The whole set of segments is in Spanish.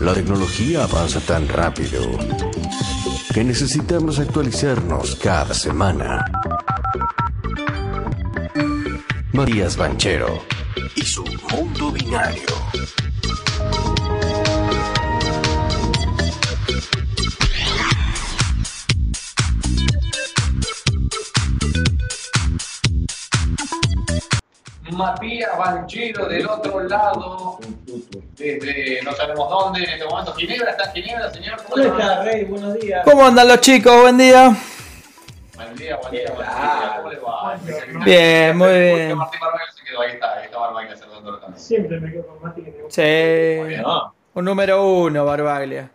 La tecnología avanza tan rápido que necesitamos actualizarnos cada semana. Matías Banchero y su mundo binario. Banchero del otro lado, desde no sabemos dónde en este momento. Ginebra, ¿está en Ginebra, señor? ¿Cómo está, Rey? Buenos días. ¿Cómo andan los chicos? Buen día. Buen día, buen día, buen día. ¿Cómo le va? Bien, muy bien. Martín Barbero se quedó, ahí está, ahí está Barbaglia saludando también. Siempre me quedo con Mati que me gusta. Sí. No. Un número uno, Barbaglia.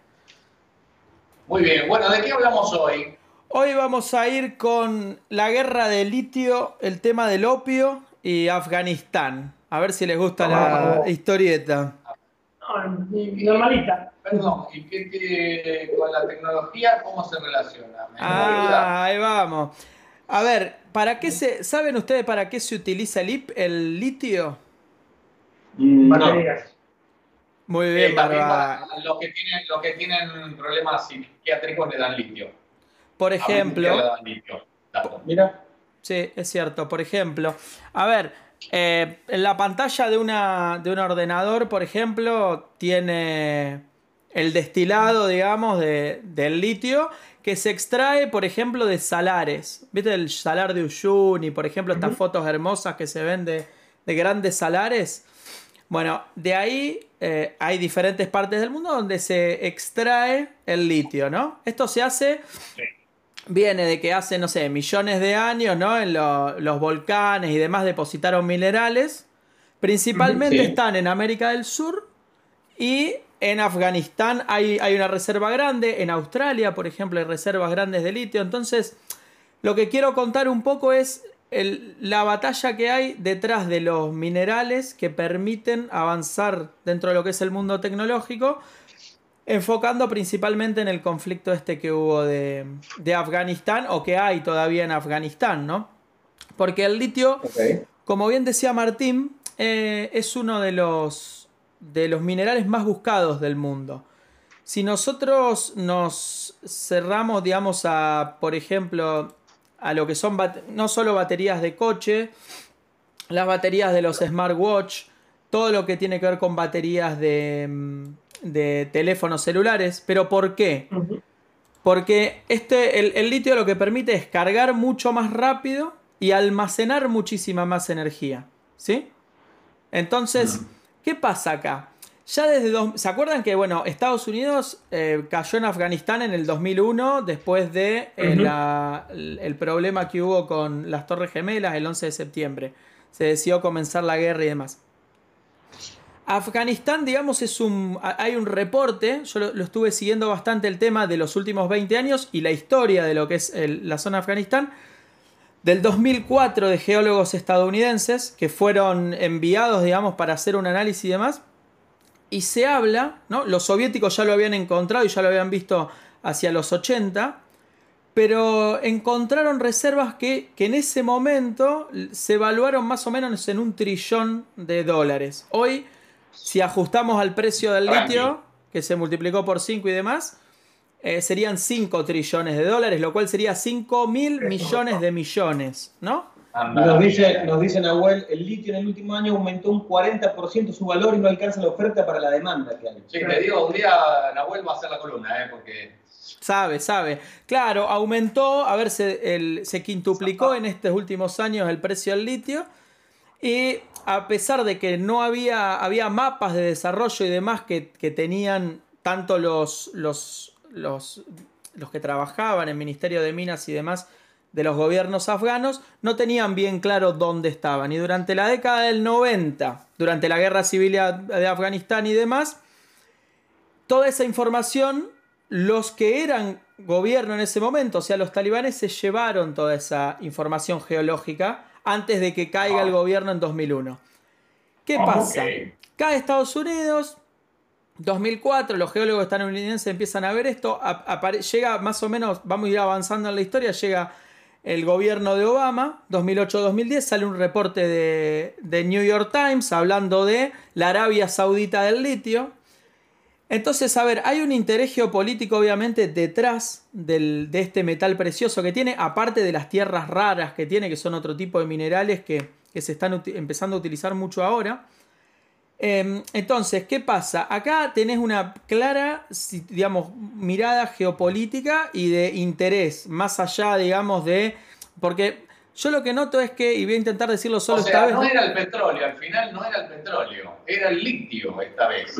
Muy bien, bueno, ¿de qué hablamos hoy? Hoy vamos a ir con la guerra de litio, el tema del opio y Afganistán. A ver si les gusta la historieta. No, normalita. Perdón, ¿y qué, qué- con la tecnología cómo se relaciona? Ah, ahí vamos. A ver, ¿para qué se, ¿saben ustedes para qué se utiliza el, litio? Mm, no. Baterías. Muy Eh, bien, Barba. para los que tienen, los que tienen problemas psiquiátricos le dan litio. Por A mí le ejemplo, dan litio. Mira. Sí, es cierto. Por ejemplo, a ver, eh, en la pantalla de, una, de un ordenador, por ejemplo, tiene el destilado, digamos, de, del litio que se extrae, por ejemplo, de salares. ¿Viste el salar de Uyuni, por ejemplo, estas fotos hermosas que se ven de, de grandes salares? Bueno, de ahí eh, hay diferentes partes del mundo donde se extrae el litio, ¿no? Esto se hace viene de que hace, no sé, millones de años, ¿no? En lo- los volcanes y demás depositaron minerales. Principalmente Sí. están en América del Sur y en Afganistán hay, hay una reserva grande. En Australia, por ejemplo, hay reservas grandes de litio. Entonces, lo que quiero contar un poco es el- la batalla que hay detrás de los minerales que permiten avanzar dentro de lo que es el mundo tecnológico enfocando principalmente en el conflicto este que hubo de, de Afganistán o que hay todavía en Afganistán, ¿no? Porque el litio, como bien decía Martín, eh, es uno de los, de los minerales más buscados del mundo. Si nosotros nos cerramos, digamos, a, por ejemplo, a lo que son no solo baterías de coche, las baterías de los smartwatch, todo lo que tiene que ver con baterías de, mm, de teléfonos celulares. ¿Pero por qué? Porque este, el, el litio lo que permite es cargar mucho más rápido y almacenar muchísima más energía. ¿Sí? Entonces, ¿qué pasa acá? Ya desde... dos- ¿Se acuerdan que, bueno, Estados Unidos eh, cayó en Afganistán en el 2001 después de eh, la- el problema que hubo con las Torres Gemelas el 11 de septiembre? Se decidió comenzar la guerra y demás. Afganistán, digamos, es un. ha- Hay un reporte. Yo lo, estuve siguiendo bastante el tema de los últimos 20 años y la historia de lo que es la zona de Afganistán. Del 2004 de geólogos estadounidenses que fueron enviados, digamos, para hacer un análisis y demás. Y se habla, ¿no? Los soviéticos ya lo habían encontrado y ya lo habían visto hacia los 80. Pero encontraron reservas que, que en ese momento se evaluaron más o menos en un trillón de dólares. Hoy, si ajustamos al precio del Tranqui. litio, que se multiplicó por 5 y demás, eh, serían 5 trillones de dólares, lo cual sería 5 mil millones de millones, ¿no? Anda, Nos dice, nos dice Nahuel, el litio en el último año aumentó un 40% su valor y no alcanza la oferta para la demanda que hay. Sí, te digo, un día Nahuel va a hacer la columna, ¿eh? Porque Sabe, sabe. Claro, aumentó, a ver, se, el- se quintuplicó en estos últimos años el precio del litio. Y a pesar de que no había, había mapas de desarrollo y demás que, que tenían tanto los, los, los, los que trabajaban en Ministerio de Minas y demás de los gobiernos afganos, no tenían bien claro dónde estaban. Y durante la década del 90, durante la guerra civil de Afganistán y demás, toda esa información, los que eran gobierno en ese momento, o sea, los talibanes se llevaron toda esa información geológica antes de que caiga el gobierno en 2001. ¿Qué Ah, pasa? Cae Estados Unidos, 2004, los geólogos estadounidenses empiezan a ver esto, llega más o menos, vamos a ir avanzando en la historia, llega el gobierno de Obama, 2008-2010, sale un reporte de, de New York Times hablando de la Arabia Saudita del litio. Entonces, a ver, hay un interés geopolítico obviamente detrás del- de este metal precioso que tiene, aparte de las tierras raras que tiene, que son otro tipo de minerales que, que se están empezando a utilizar mucho ahora. Em, entonces, ¿qué pasa? Acá tenés una clara, digamos, mirada geopolítica y de interés, más allá, digamos, de... Porque yo lo que noto es que, y voy a intentar decirlo solo o esta vez... no ¿no? era el petróleo, al final no era el petróleo, era el litio esta vez.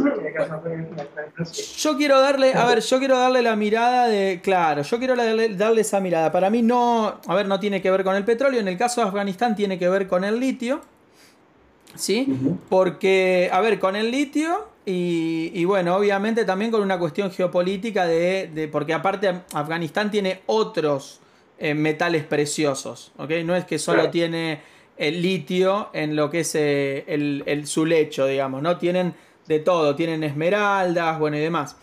Yo quiero darle, a ver, yo quiero darle la mirada de, claro, yo quiero darle, darle esa mirada. Para mí no, a ver, no tiene que ver con el petróleo. En el caso de Afganistán tiene que ver con el litio, ¿sí? Porque, a ver, con el litio y, y bueno, obviamente también con una cuestión geopolítica de, de- porque aparte Afganistán tiene otros eh, metales preciosos, ¿ok? No es que solo Claro. tiene el litio en lo que es eh, el, el- su lecho, digamos, ¿no? Tienen de todo, tienen esmeraldas, bueno y demás.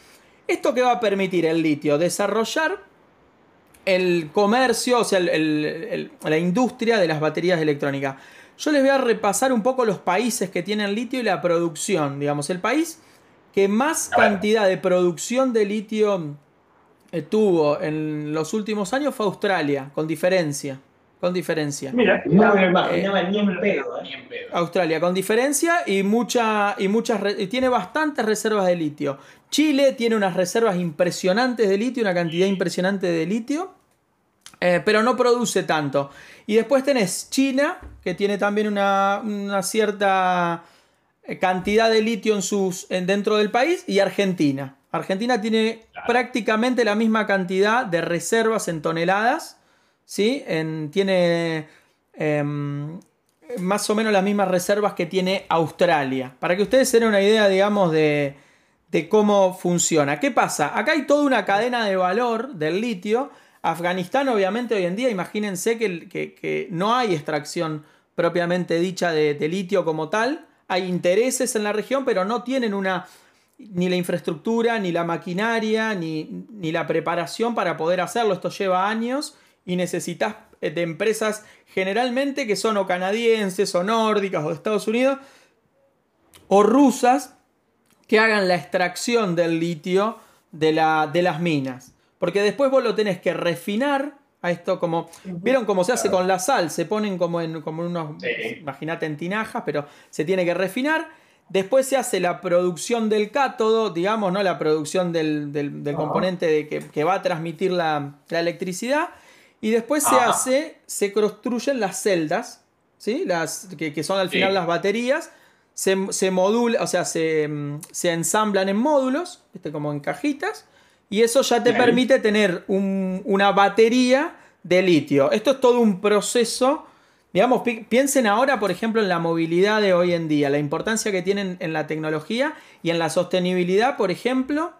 ¿Esto qué va a permitir el litio? Desarrollar el comercio, o sea, el- el- la industria de las baterías electrónicas. Yo les voy a repasar un poco los países que tienen litio y la producción. Digamos, el país que más cantidad de producción de litio eh, tuvo en los últimos años fue Australia, con diferencia. Con diferencia. Mira, No me lo imaginaba ni en pedo, Ni en pedo. Australia con diferencia y mucha y muchas y tiene bastantes reservas de litio. Chile tiene unas reservas impresionantes de litio, una cantidad impresionante de litio, eh, pero no produce tanto. Y después tenés China, que tiene también una, una cierta eh, cantidad de litio en sus, en- dentro del país, y Argentina. Argentina tiene Claro. prácticamente la misma cantidad de reservas en toneladas, ¿sí? En- tiene em, más o menos las mismas reservas que tiene Australia. Para que ustedes se den una idea, digamos, de, de cómo funciona. ¿Qué pasa? Acá hay toda una cadena de valor del litio. Afganistán, obviamente, hoy en día, imagínense que, que- que no hay extracción propiamente dicha de, de litio como tal. Hay intereses en la región, pero no tienen una ni la infraestructura, ni la maquinaria, ni, ni la preparación para poder hacerlo. Esto lleva años y necesitas eh, de empresas generalmente que son o canadienses o nórdicas o de Estados Unidos o rusas que hagan la extracción del litio de, la, de las minas. Porque después vos lo tenés que refinar a esto como... ¿Vieron cómo se hace con la sal? Se ponen como en, como unos... Sí. Imagínate en tinajas, pero se tiene que refinar. Después se hace la producción del cátodo, digamos, ¿no? La producción del, del- componente de que, que va a transmitir la, la electricidad. Y después se hace, se construyen las celdas, ¿sí? Las, que, que son al Sí. final las baterías. Se, se modula, o sea, se, mm, se ensamblan en módulos, ¿viste? como en cajitas. Y eso ya te permite tener un- una batería de litio. Esto es todo un proceso. Digamos, pi- piensen ahora, por ejemplo, en la movilidad de hoy en día, la importancia que tienen en la tecnología y en la sostenibilidad, por ejemplo,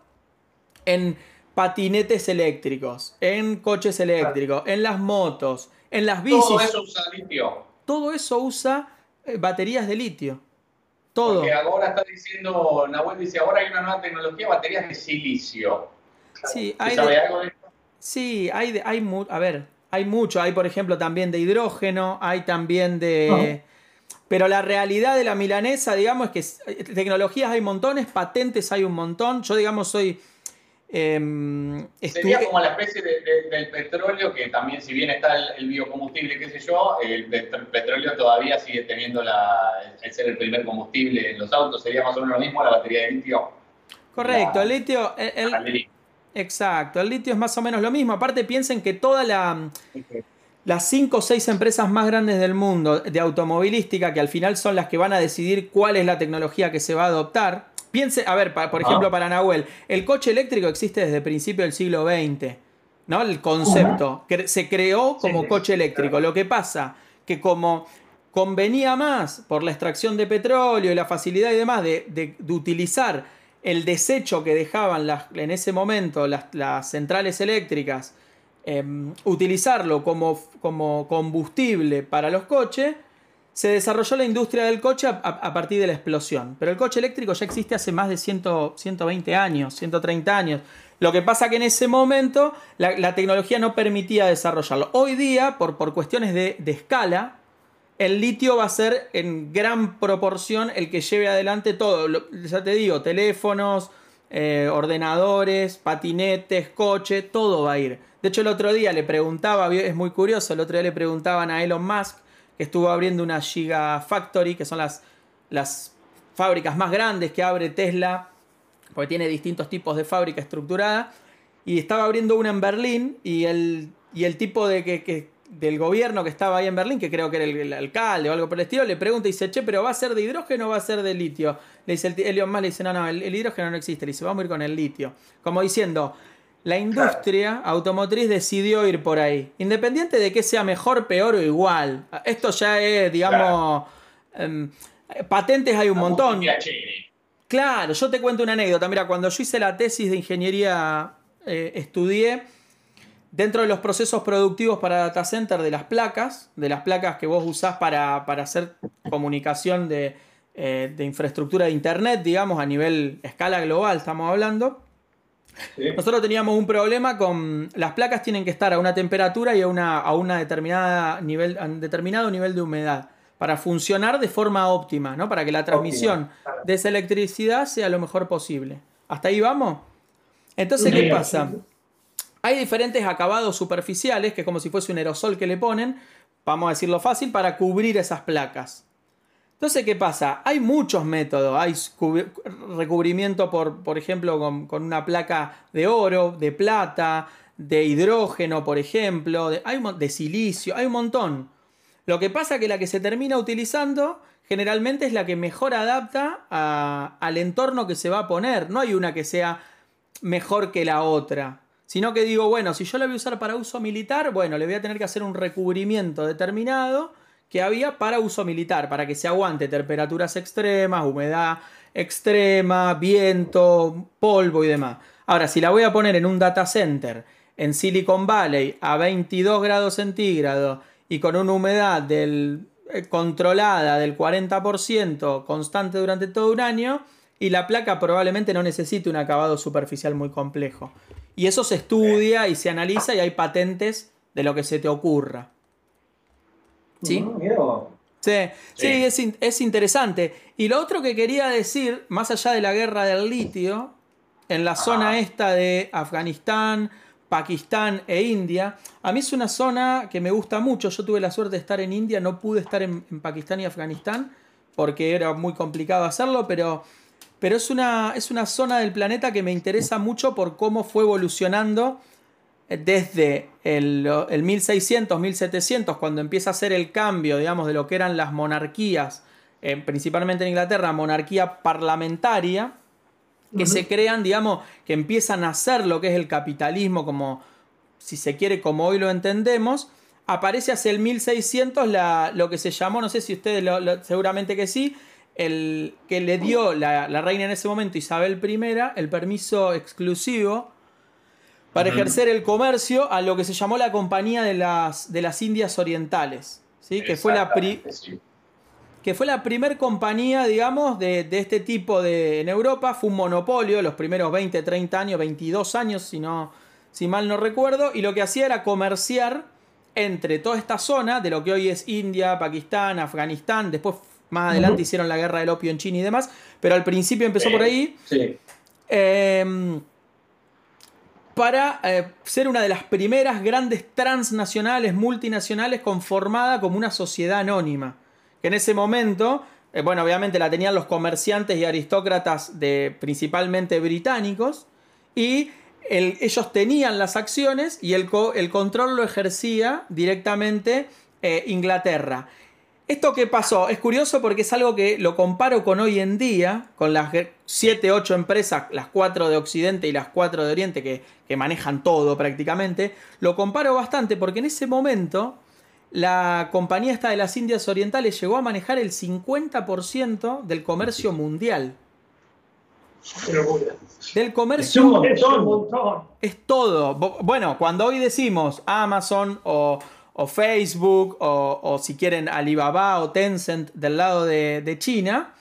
en patinetes eléctricos, en coches eléctricos, en las motos, en las bicis. Todo eso usa litio. Todo eso usa eh, baterías de litio. Todo. Porque ahora está diciendo, Nahuel dice, ahora hay una nueva tecnología, baterías de silicio. Sí, ¿Se hay de- algo de esto? Sí, hay, de- hay a ver, hay mucho. Hay, por ejemplo, también de hidrógeno, hay también de... Pero la realidad de la milanesa, digamos, es que eh, tecnologías hay montones, patentes hay un montón. Yo, digamos, soy... em, Sería estuve- como la especie de- de- del petróleo, que también, si bien está el, el biocombustible, qué sé yo, el pet- petróleo todavía sigue teniendo la, el ser el primer combustible en los autos. Sería más o menos lo mismo la batería de litio. Correcto, la- el litio... el- el- exacto, el litio es más o menos lo mismo. Aparte, piensen que toda la... las 5 o 6 empresas más grandes del mundo de automovilística, que al final son las que van a decidir cuál es la tecnología que se va a adoptar. Piense, a ver, pa- por Ajá. ejemplo, para Nahuel, el coche eléctrico existe desde principios del siglo XX, ¿no? El concepto, que se creó como Sí, coche eléctrico. Lo que pasa, que como convenía más por la extracción de petróleo y la facilidad y demás de, de- de utilizar el desecho que dejaban las, en ese momento las, centrales eléctricas, em, utilizarlo como, como combustible para los coches, se desarrolló la industria del coche a, a partir de la explosión. Pero el coche eléctrico ya existe hace más de 100, 120 años, 130 años. Lo que pasa que en ese momento la, la tecnología no permitía desarrollarlo. Hoy día, por, por cuestiones de, de escala, el litio va a ser en gran proporción el que lleve adelante todo. Ya te digo, teléfonos, eh, ordenadores, patinetes, coche, todo va a ir. De hecho, el otro día le preguntaba, es muy curioso, el otro día le preguntaban a Elon Musk, que estuvo abriendo una Gigafactory, que son las, las fábricas más grandes que abre Tesla, porque tiene distintos tipos de fábrica estructurada, y estaba abriendo una en Berlín, y el, y el tipo de que, que- del gobierno que estaba ahí en Berlín, que creo que era el, el alcalde o algo por el estilo, le pregunta y dice, che, pero ¿va a ser de hidrógeno o va a ser de litio? Le dice el, Elon Musk, le dice, no, no, el, el hidrógeno no existe, le dice, vamos a ir con el litio. Como diciendo, la industria automotriz decidió ir por ahí, independiente de que sea mejor, peor o igual. Esto ya es, digamos, em, patentes hay un montón. Claro, yo te cuento una anécdota. Mira, cuando yo hice la tesis de ingeniería, eh, estudié dentro de los procesos productivos para data center de las placas, de las placas que vos usás para, para hacer comunicación de, eh, de infraestructura de internet, digamos, a nivel escala global, estamos hablando. Sí. Nosotros teníamos un problema con las placas tienen que estar a una temperatura y a una, a una determinada nivel, a un determinado nivel de humedad para funcionar de forma óptima, ¿no? Para que la transmisión claro. de esa electricidad sea lo mejor posible. ¿Hasta ahí vamos? Entonces, ¿qué pasa? Hay diferentes acabados superficiales, que es como si fuese un aerosol que le ponen, vamos a decirlo fácil, para cubrir esas placas. Entonces, ¿qué pasa? Hay muchos métodos. Hay recubrimiento, por, por ejemplo, con, una placa de oro, de plata, de hidrógeno, por ejemplo, de, silicio, hay un montón. Lo que pasa que la que se termina utilizando generalmente es la que mejor adapta al entorno que se va a poner. No hay una que sea mejor que la otra. Sino que digo, bueno, si yo la voy a usar para uso militar, bueno, le voy a tener que hacer un recubrimiento determinado que había para uso militar, para que se aguante temperaturas extremas, humedad extrema, viento, polvo y demás. Ahora, si la voy a poner en un data center en Silicon Valley a 22 grados centígrados y con una humedad del, eh, controlada del 40% constante durante todo un año, y la placa probablemente no necesite un acabado superficial muy complejo. Y eso se estudia y se analiza y hay patentes de lo que se te ocurra. ¿Sí? Sí, sí, Sí. es, in- es interesante. Y lo otro que quería decir, más allá de la guerra del litio, en la zona esta de Afganistán, Pakistán e India, a mí es una zona que me gusta mucho. Yo tuve la suerte de estar en India, no pude estar en, en Pakistán y Afganistán porque era muy complicado hacerlo, pero, pero es, una, es una zona del planeta que me interesa mucho por cómo fue evolucionando eh, desde el, el 1600, 1700, cuando empieza a hacer el cambio, digamos, de lo que eran las monarquías, eh, principalmente en Inglaterra, monarquía parlamentaria, que se crean, digamos, que empiezan a hacer lo que es el capitalismo, como, si se quiere, como hoy lo entendemos, aparece hacia el 1600 la, lo que se llamó, no sé si ustedes, lo- lo- seguramente que sí, el que le dio la, la reina en ese momento, Isabel I, el permiso exclusivo para ejercer el comercio a lo que se llamó la Compañía de las, de las Indias Orientales, ¿sí? que fue la pri- que fue la primer compañía, digamos, de, de este tipo de, en Europa. Fue un monopolio los primeros 20, 30 años, 22 años, si, no, si mal no recuerdo. Y lo que hacía era comerciar entre toda esta zona, de lo que hoy es India, Pakistán, Afganistán. Después, más adelante, hicieron la guerra del opio en China y demás. Pero al principio empezó por ahí. Sí. Eh, para eh, ser una de las primeras grandes transnacionales, multinacionales, conformada como una sociedad anónima. Que en ese momento, eh, bueno, obviamente la tenían los comerciantes y aristócratas de principalmente británicos, y el- ellos tenían las acciones y el, co- el control lo ejercía directamente eh, Inglaterra. ¿Esto qué pasó? Es curioso porque es algo que lo comparo con hoy en día, con las 7, 8 empresas, las 4 de Occidente y las 4 de Oriente que, que manejan todo prácticamente. Lo comparo bastante porque en ese momento la compañía esta de las Indias Orientales llegó a manejar el 50% del comercio mundial. Qué locura. Del Es comercio un Es un montón. montón. es todo. Bueno, cuando hoy decimos Amazon o, o Facebook, o, o si quieren Alibaba o Tencent del lado de, de China.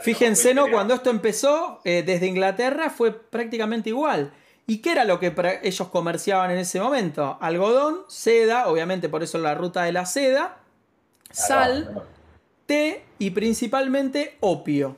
Fíjense, ¿no? Cuando esto empezó eh, desde Inglaterra fue prácticamente igual. ¿Y qué era lo que ellos comerciaban en ese momento? Algodón, seda, obviamente por eso la ruta de la seda, sal, té y principalmente opio.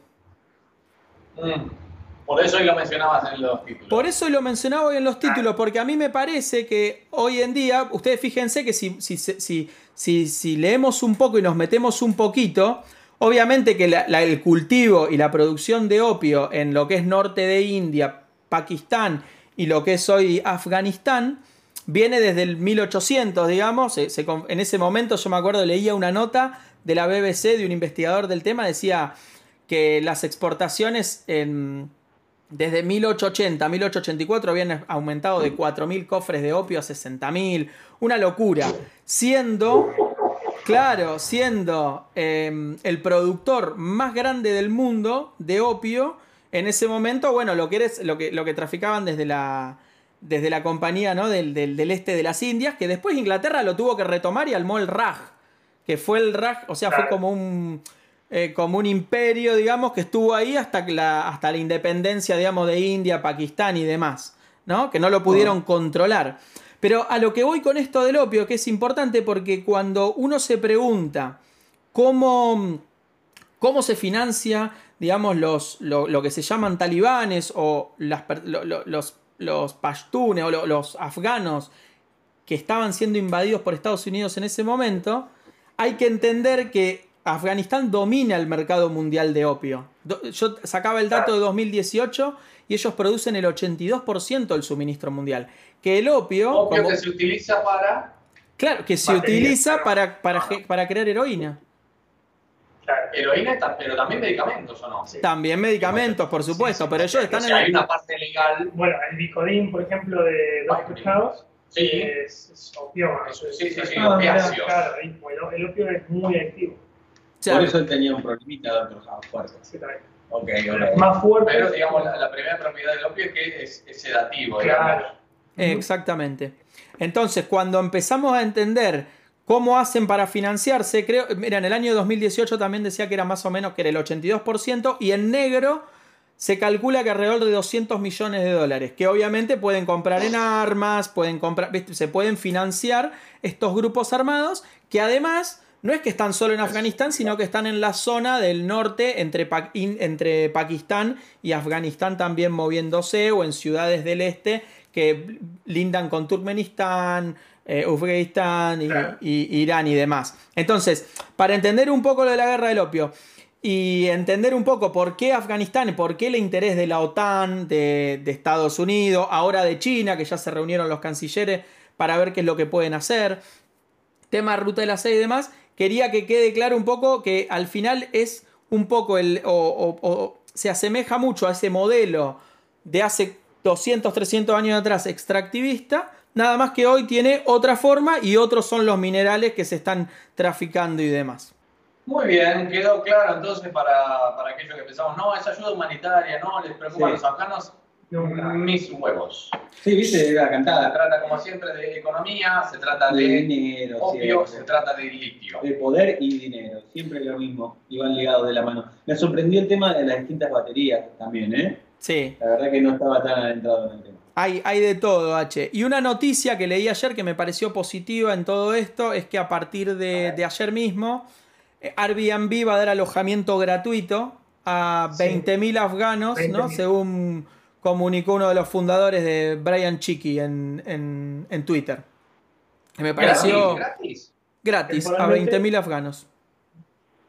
Mm. Por eso hoy lo mencionabas en los títulos. Por eso lo mencionaba hoy en los títulos, porque a mí me parece que hoy en día, ustedes fíjense que si, si, si, si, leemos un poco y nos metemos un poquito, obviamente que el cultivo y la producción de opio en lo que es norte de India, Pakistán y lo que es hoy Afganistán, viene desde el 1800, digamos. En ese momento yo me acuerdo, leía una nota de la BBC de un investigador del tema, decía que las exportaciones en desde 1880 a 1884 habían aumentado de 4.000 cofres de opio a 60.000. Una locura. Siendo, claro, siendo eh, el productor más grande del mundo de opio, en ese momento, bueno, lo que, eres, lo que, lo que traficaban desde la, desde la compañía ¿no? del, del- del este de las Indias, que después Inglaterra lo tuvo que retomar y armó el Raj, que fue el Raj, o sea, fue como un, eh, como un imperio, digamos, que estuvo ahí hasta, la, hasta la independencia, digamos, de India, Pakistán y demás, ¿no? Que no lo pudieron controlar. Pero a lo que voy con esto del opio, que es importante porque cuando uno se pregunta cómo, cómo se financia, digamos, los, lo, lo que se llaman talibanes o las per- lo- lo- los, los pashtunes o lo- los afganos que estaban siendo invadidos por Estados Unidos en ese momento, hay que entender que Afganistán domina el mercado mundial de opio. Yo sacaba el dato de 2018 y ellos producen el 82% del suministro mundial. Que el opio, como- que se utiliza para. claro, que se Batería, utiliza para, para, para crear heroína. Claro. Heroína, pero también medicamentos, ¿o no? Sí. También medicamentos, por supuesto, pero ellos están O sea, en... hay una parte legal. Bueno, el Bicodín, por ejemplo, de Ay, House, Sí. es. Eso, sí, sí, sí, opiáceos. Claro, y, bueno, el opio es muy activo. Claro. Por eso él tenía un problemita, doctor House, fuerte. Sí, también. Ok, Pero ok. es más fuerte. Pero digamos, la, la primera propiedad del opio es que es, es sedativo, Claro. digamos. Exactamente. Entonces, cuando empezamos a entender cómo hacen para financiarse, creo, mira, en el año 2018 también decía que era más o menos que era el 82% y en negro se calcula que alrededor de 200 millones de dólares, que obviamente pueden comprar en armas, pueden comprar, ¿viste? se pueden financiar estos grupos armados que además no es que están solo en Afganistán, sino que están en la zona del norte entre, Pa- entre Pakistán y Afganistán también moviéndose o en ciudades del este que lindan con Turkmenistán, eh, Uzbekistán y, Irán y demás. Entonces, para entender un poco lo de la guerra del opio y entender un poco por qué Afganistán y por qué el interés de la OTAN, de, de Estados Unidos, ahora de China, que ya se reunieron los cancilleres para ver qué es lo que pueden hacer, tema ruta de la seda y demás, quería que quede claro un poco que al final es un poco el, o, o- o se asemeja mucho a ese modelo de hace 200, 300 años atrás extractivista, nada más que hoy tiene otra forma y otros son los minerales que se están traficando y demás. Muy bien, quedó claro entonces para, para aquellos que pensamos, no, es ayuda humanitaria, no, les preocupan Sí. los afganos. Mis huevos. Sí, viste, Se cantada. trata como siempre de economía, se trata De de dinero, opio, se siempre. trata de litio. De poder y dinero, siempre lo mismo, y van ligados de la mano. Me sorprendió el tema de las distintas baterías también, ¿eh? Sí, La verdad que no estaba tan adentrado en el tema. hay, hay de todo, H. Y una noticia que leí ayer que me pareció positiva en todo esto es que a partir de, de ayer mismo, eh, Airbnb va a dar alojamiento gratuito a Sí. 20.000 afganos, ¿no? 20.000. Según comunicó uno de los fundadores de Brian Chicky en, en- en Twitter. Que me pareció ¿Gratis? gratis a Temporalmente. 20.000 afganos.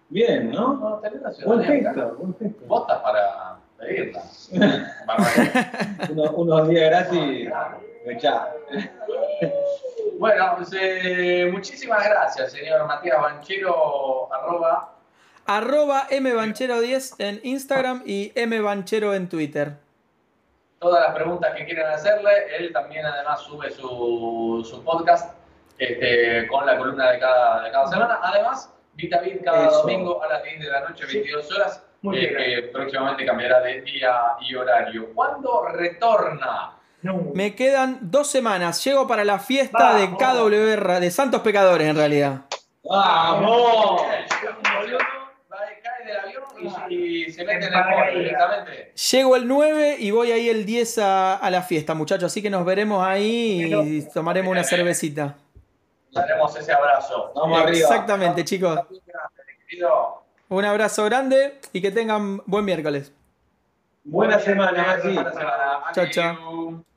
Bien, ¿no? No, tenés Buen gesto, buen gesto. Votas para pedirla. Unos, unos días gratis, ya. bueno, pues, eh, muchísimas gracias, señor Matías Banchero, arroba. Arroba mbanchero10 en Instagram y mbanchero en Twitter. Todas las preguntas que quieran hacerle. Él también además sube su, su podcast este, con la columna de cada, de cada semana. Además, VitaVit cada Eso. domingo a las 10 de la noche, 22 horas, Muy eh, bien. que próximamente cambiará de día y horario. ¿Cuándo retorna No. Me quedan dos semanas. Llego para la fiesta de. KWR, de Santos Pecadores en realidad. ¡Vamos! Va de cae del avión y, y se mete en el directamente. Llego el 9 y voy ahí el 10 a, a la fiesta, muchachos. Así que nos veremos ahí y tomaremos una cervecita. Daremos ese abrazo. Vamos arriba. Exactamente, chicos. Querido. Un abrazo grande y que tengan buen miércoles. Buena semana. Buena semana. Chao, chao.